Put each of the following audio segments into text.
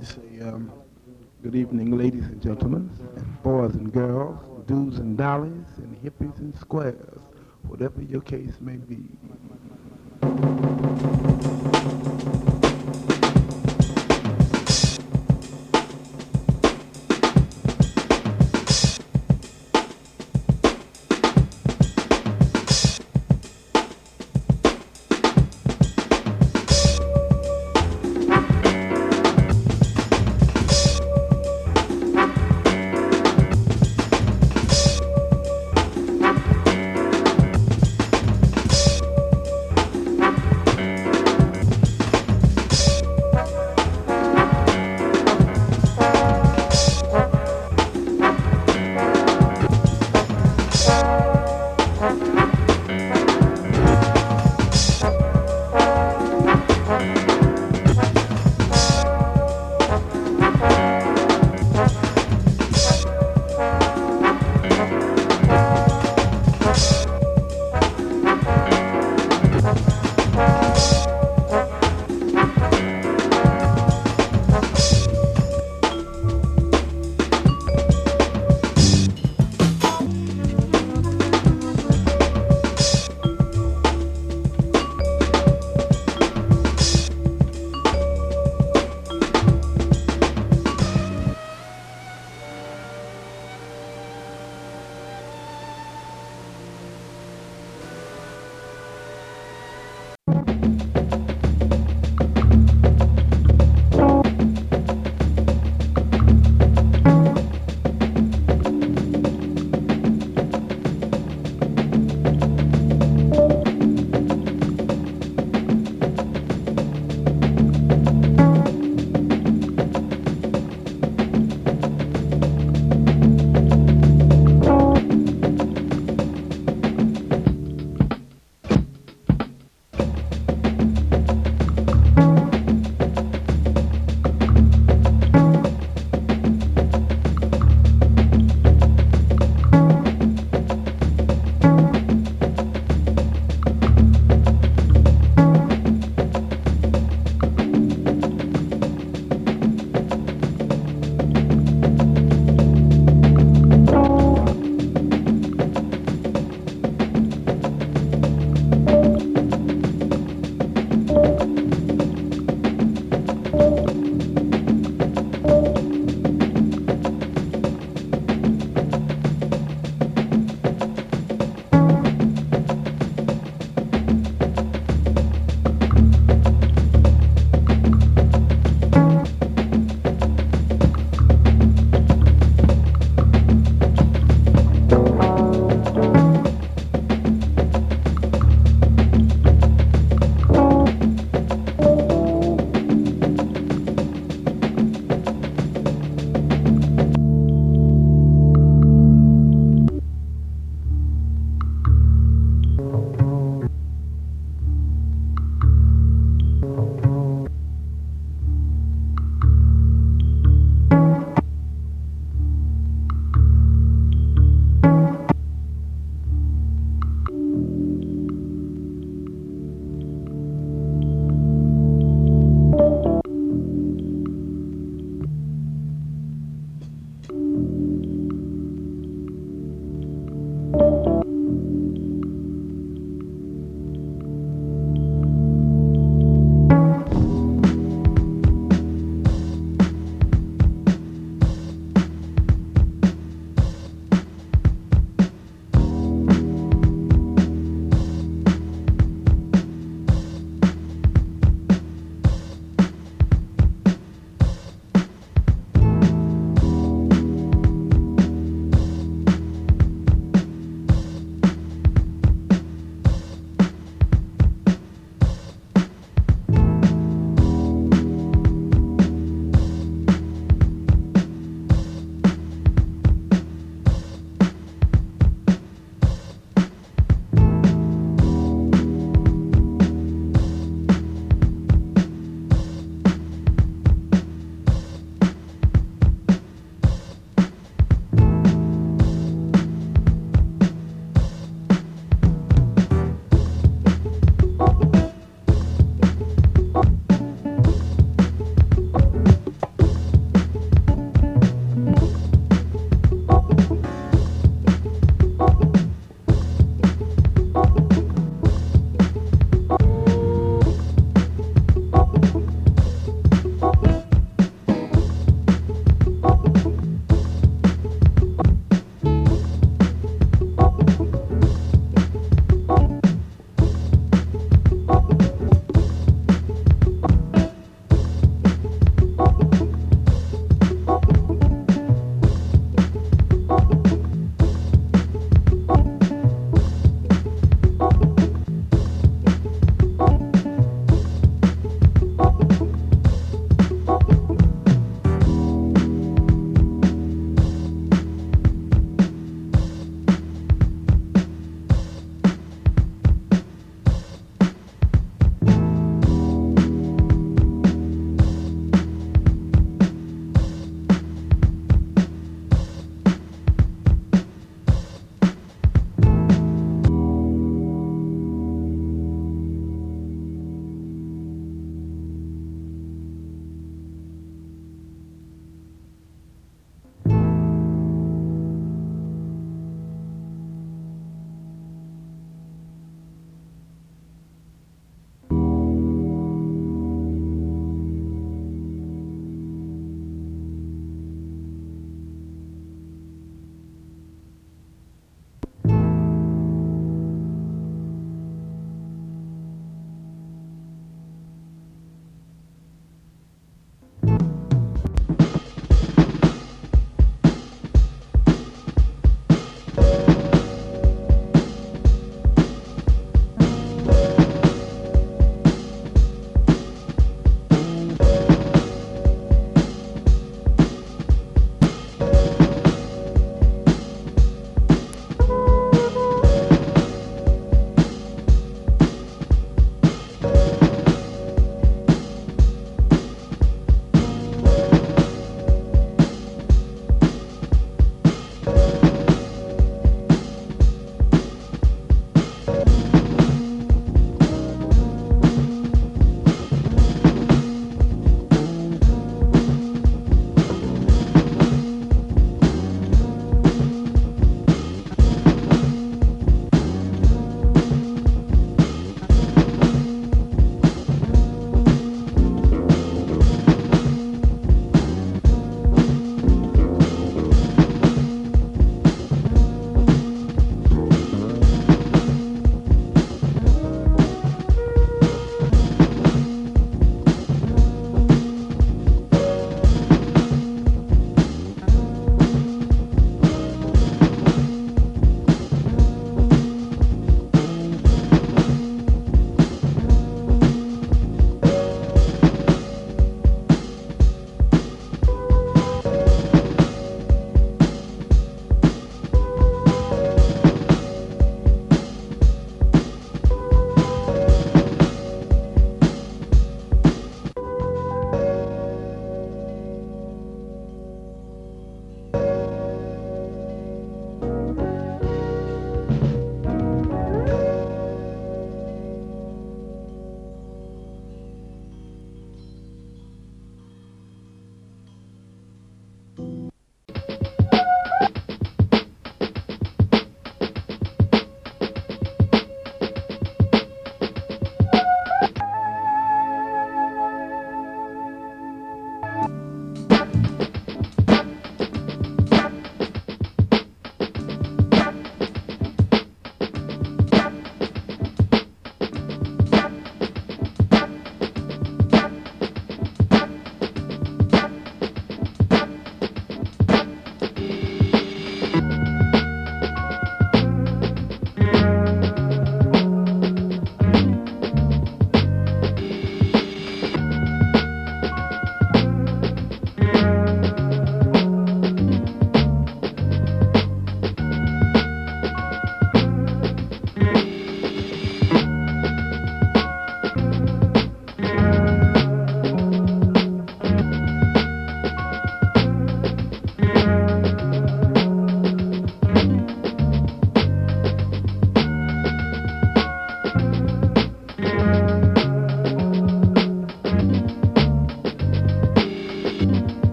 to say um, good evening, ladies and gentlemen, and boys and girls, dudes and dollies, and hippies and squares, whatever your case may be.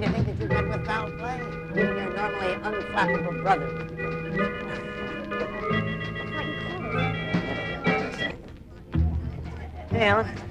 Beginning to think that you've met with foul play, even your normally unflappable brother. Hey, Alan.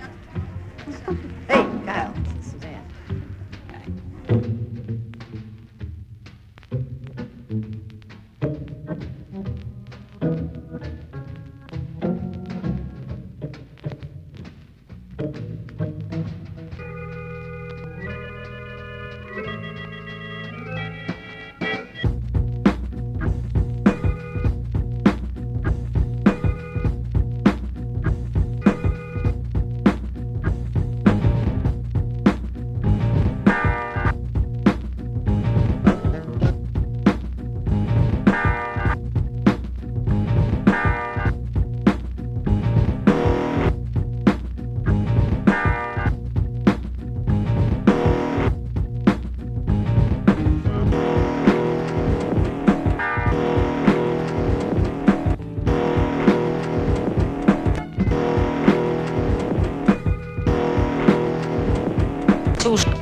дружбы.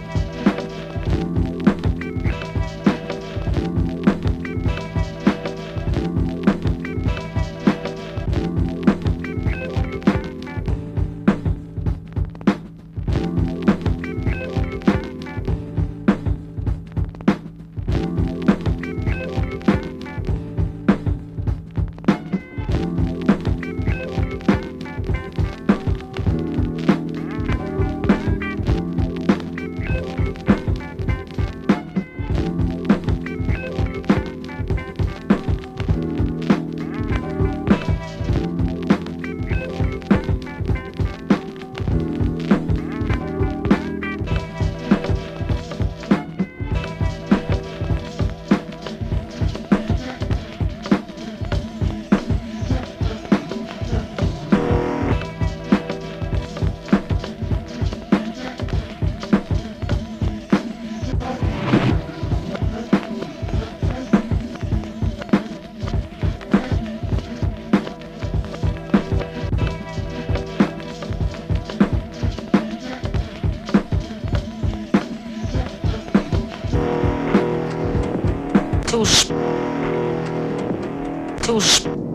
Tchus. Tchus.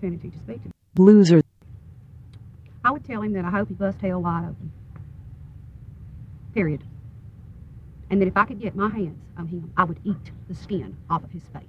Opportunity to speak to Loser. I would tell him that I hope he busts hell wide open. Period. And that if I could get my hands on him, I would eat the skin off of his face.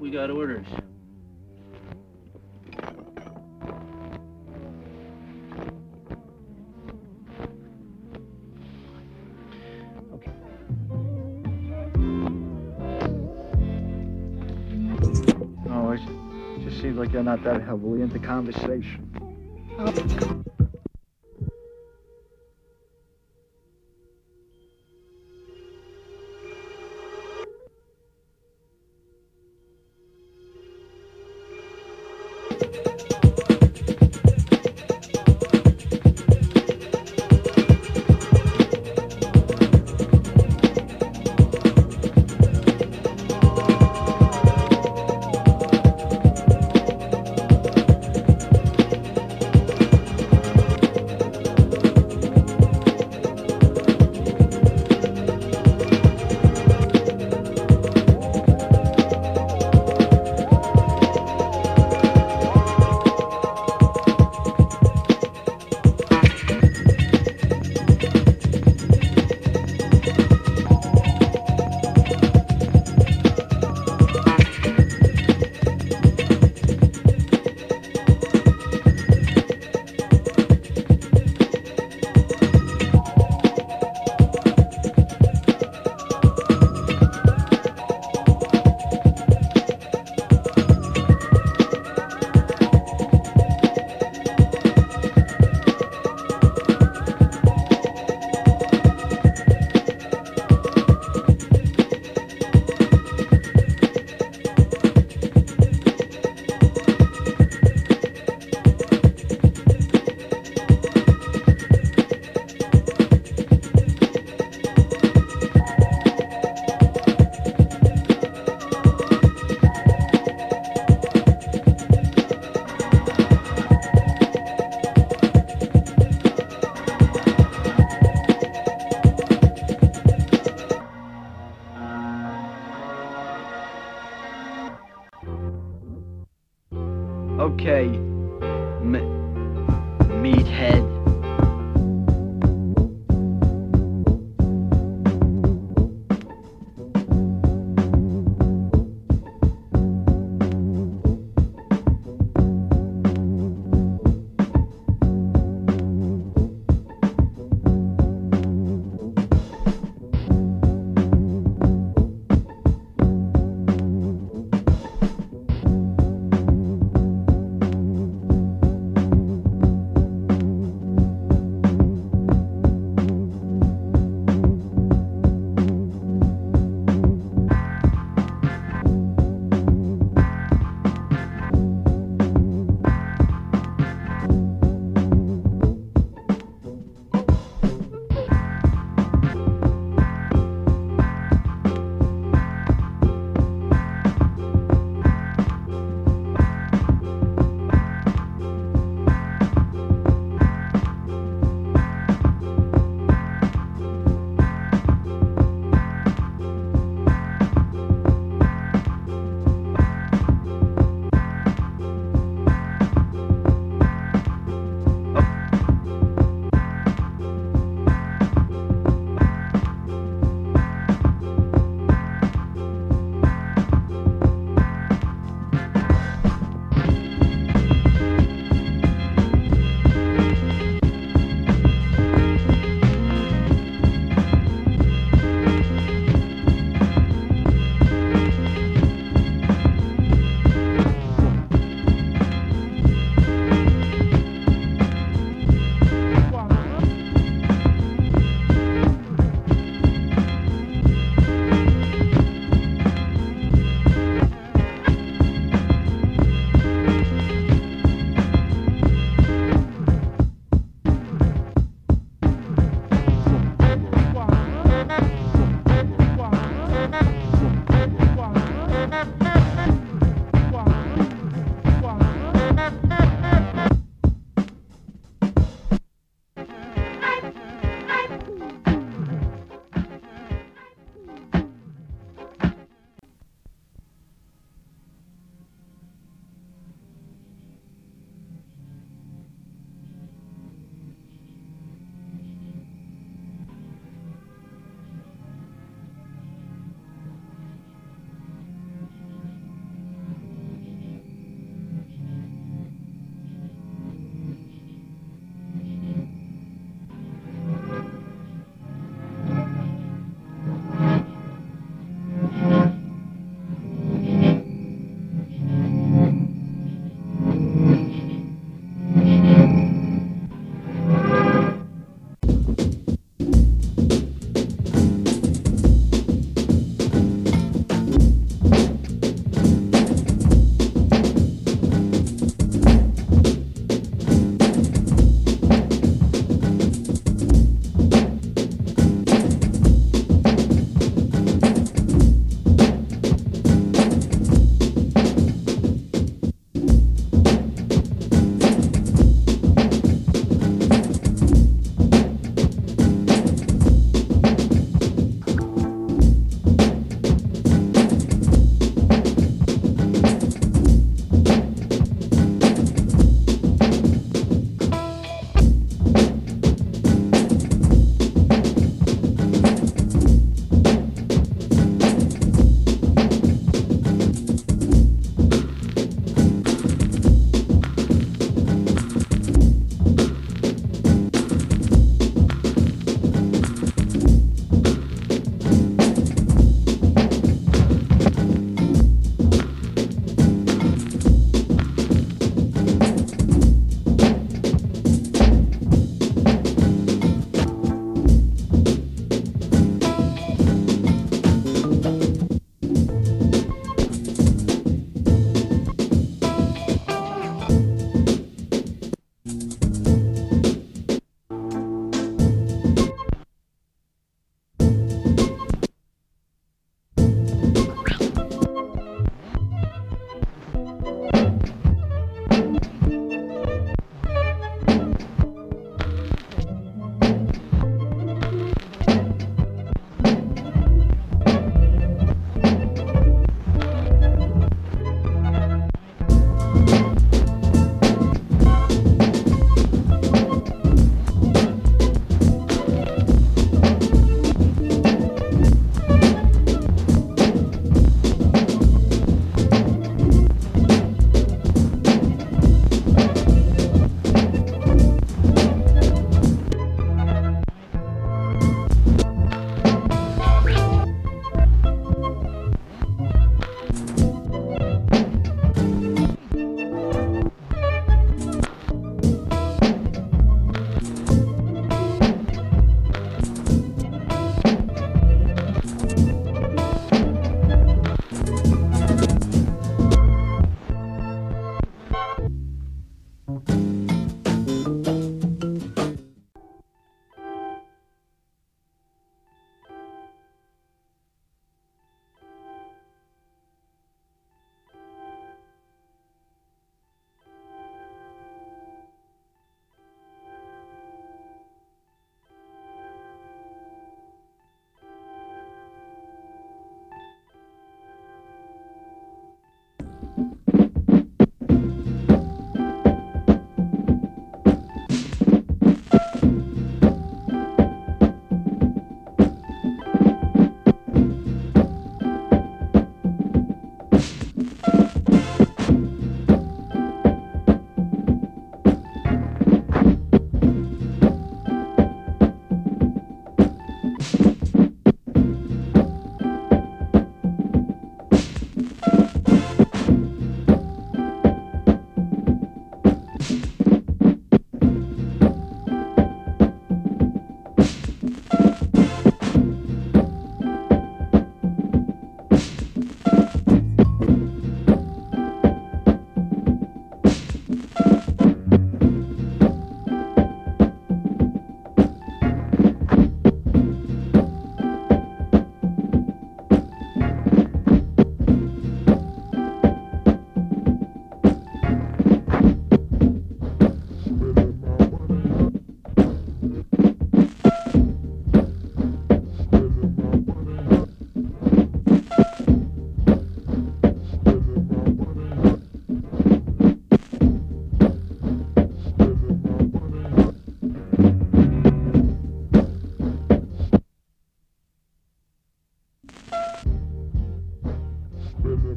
We got orders. Oh, it just seems like you're not that heavily into conversation.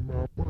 mama.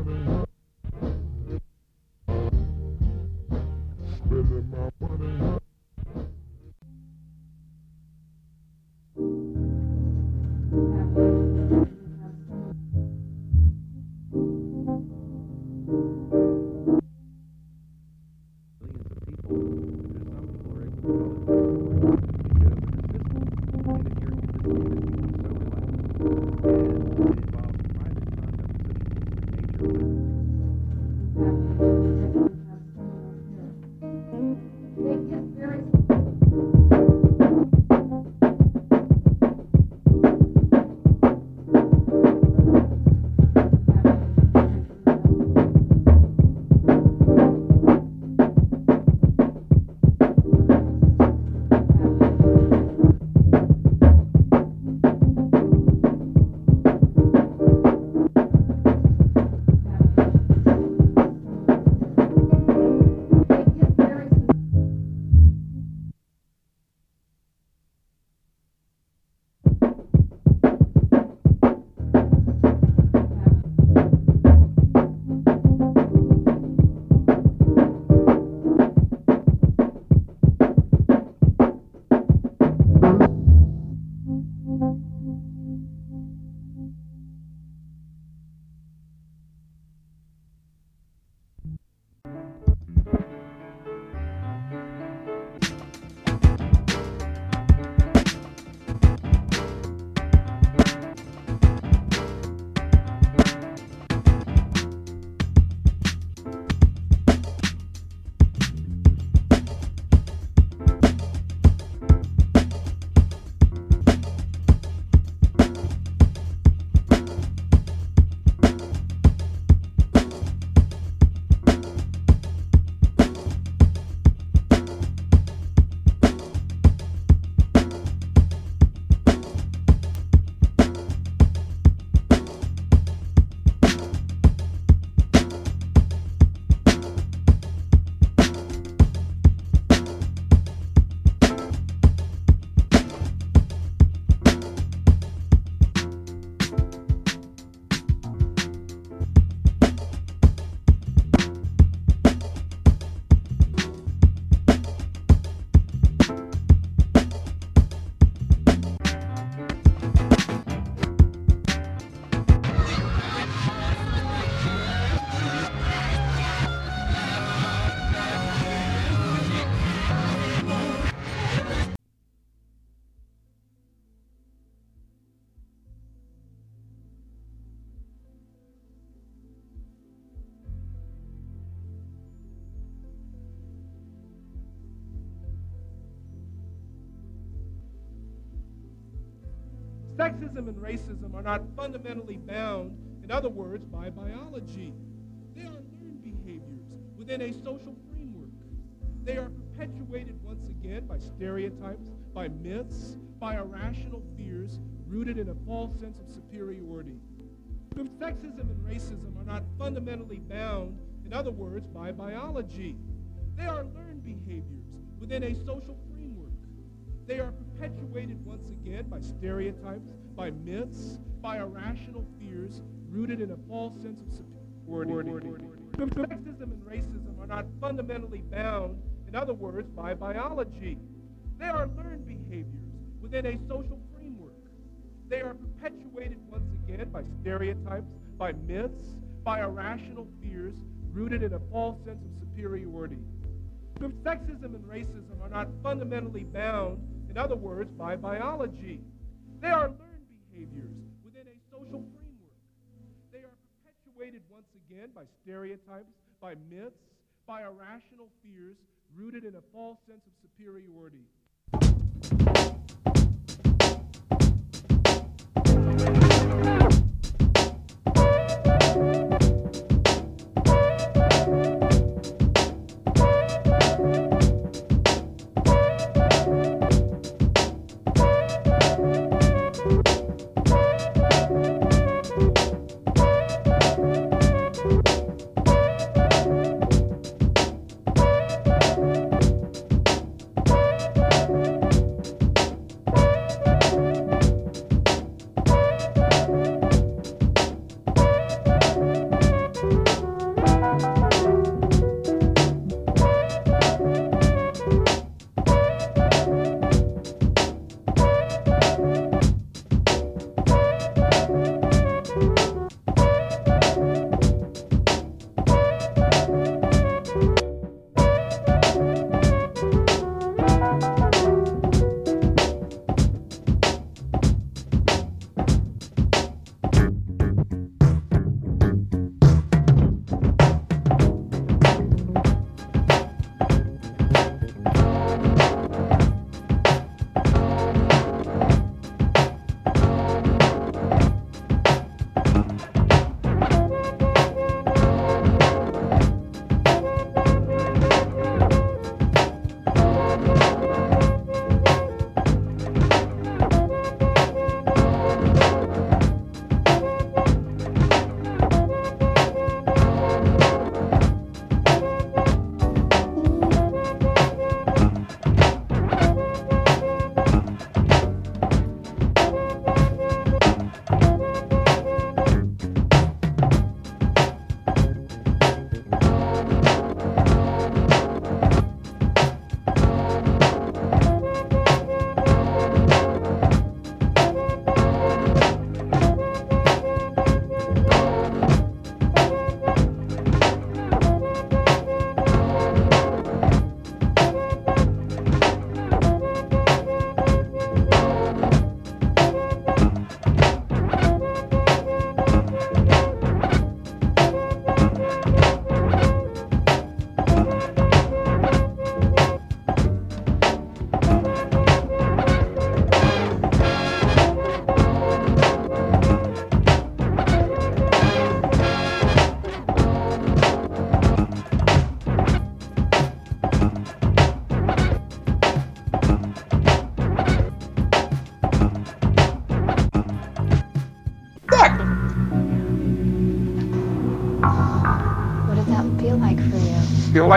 Sexism and racism are not fundamentally bound, in other words, by biology. They are learned behaviors within a social framework. They are perpetuated once again by stereotypes, by myths, by irrational fears rooted in a false sense of superiority. Sexism and racism are not fundamentally bound, in other words, by biology. They are learned behaviors within a social framework. They are perpetuated once again by stereotypes, by myths, by irrational fears rooted in a false sense of superiority. Sexism and racism are not fundamentally bound, in other words, by biology. They are learned behaviors within a social framework. They are perpetuated once again by stereotypes, by myths, by irrational fears rooted in a false sense of superiority. Sexism and racism are not fundamentally bound, in other words, by biology. They are learned behaviors within a social framework. They are perpetuated once again by stereotypes, by myths, by irrational fears rooted in a false sense of superiority.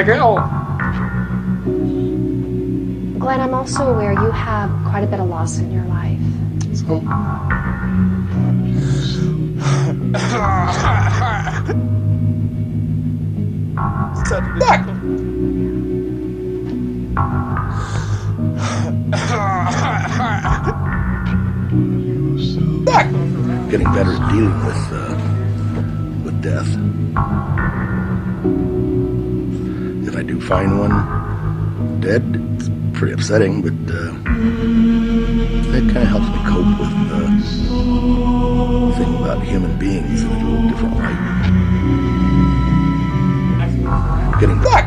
Like hell. Glenn, I'm also aware you have quite a bit of loss in your life. So, Back. Back. getting better at dealing with with find one dead, it's pretty upsetting, but uh, kind of helps me cope with the thing about human beings in a little different light. Getting.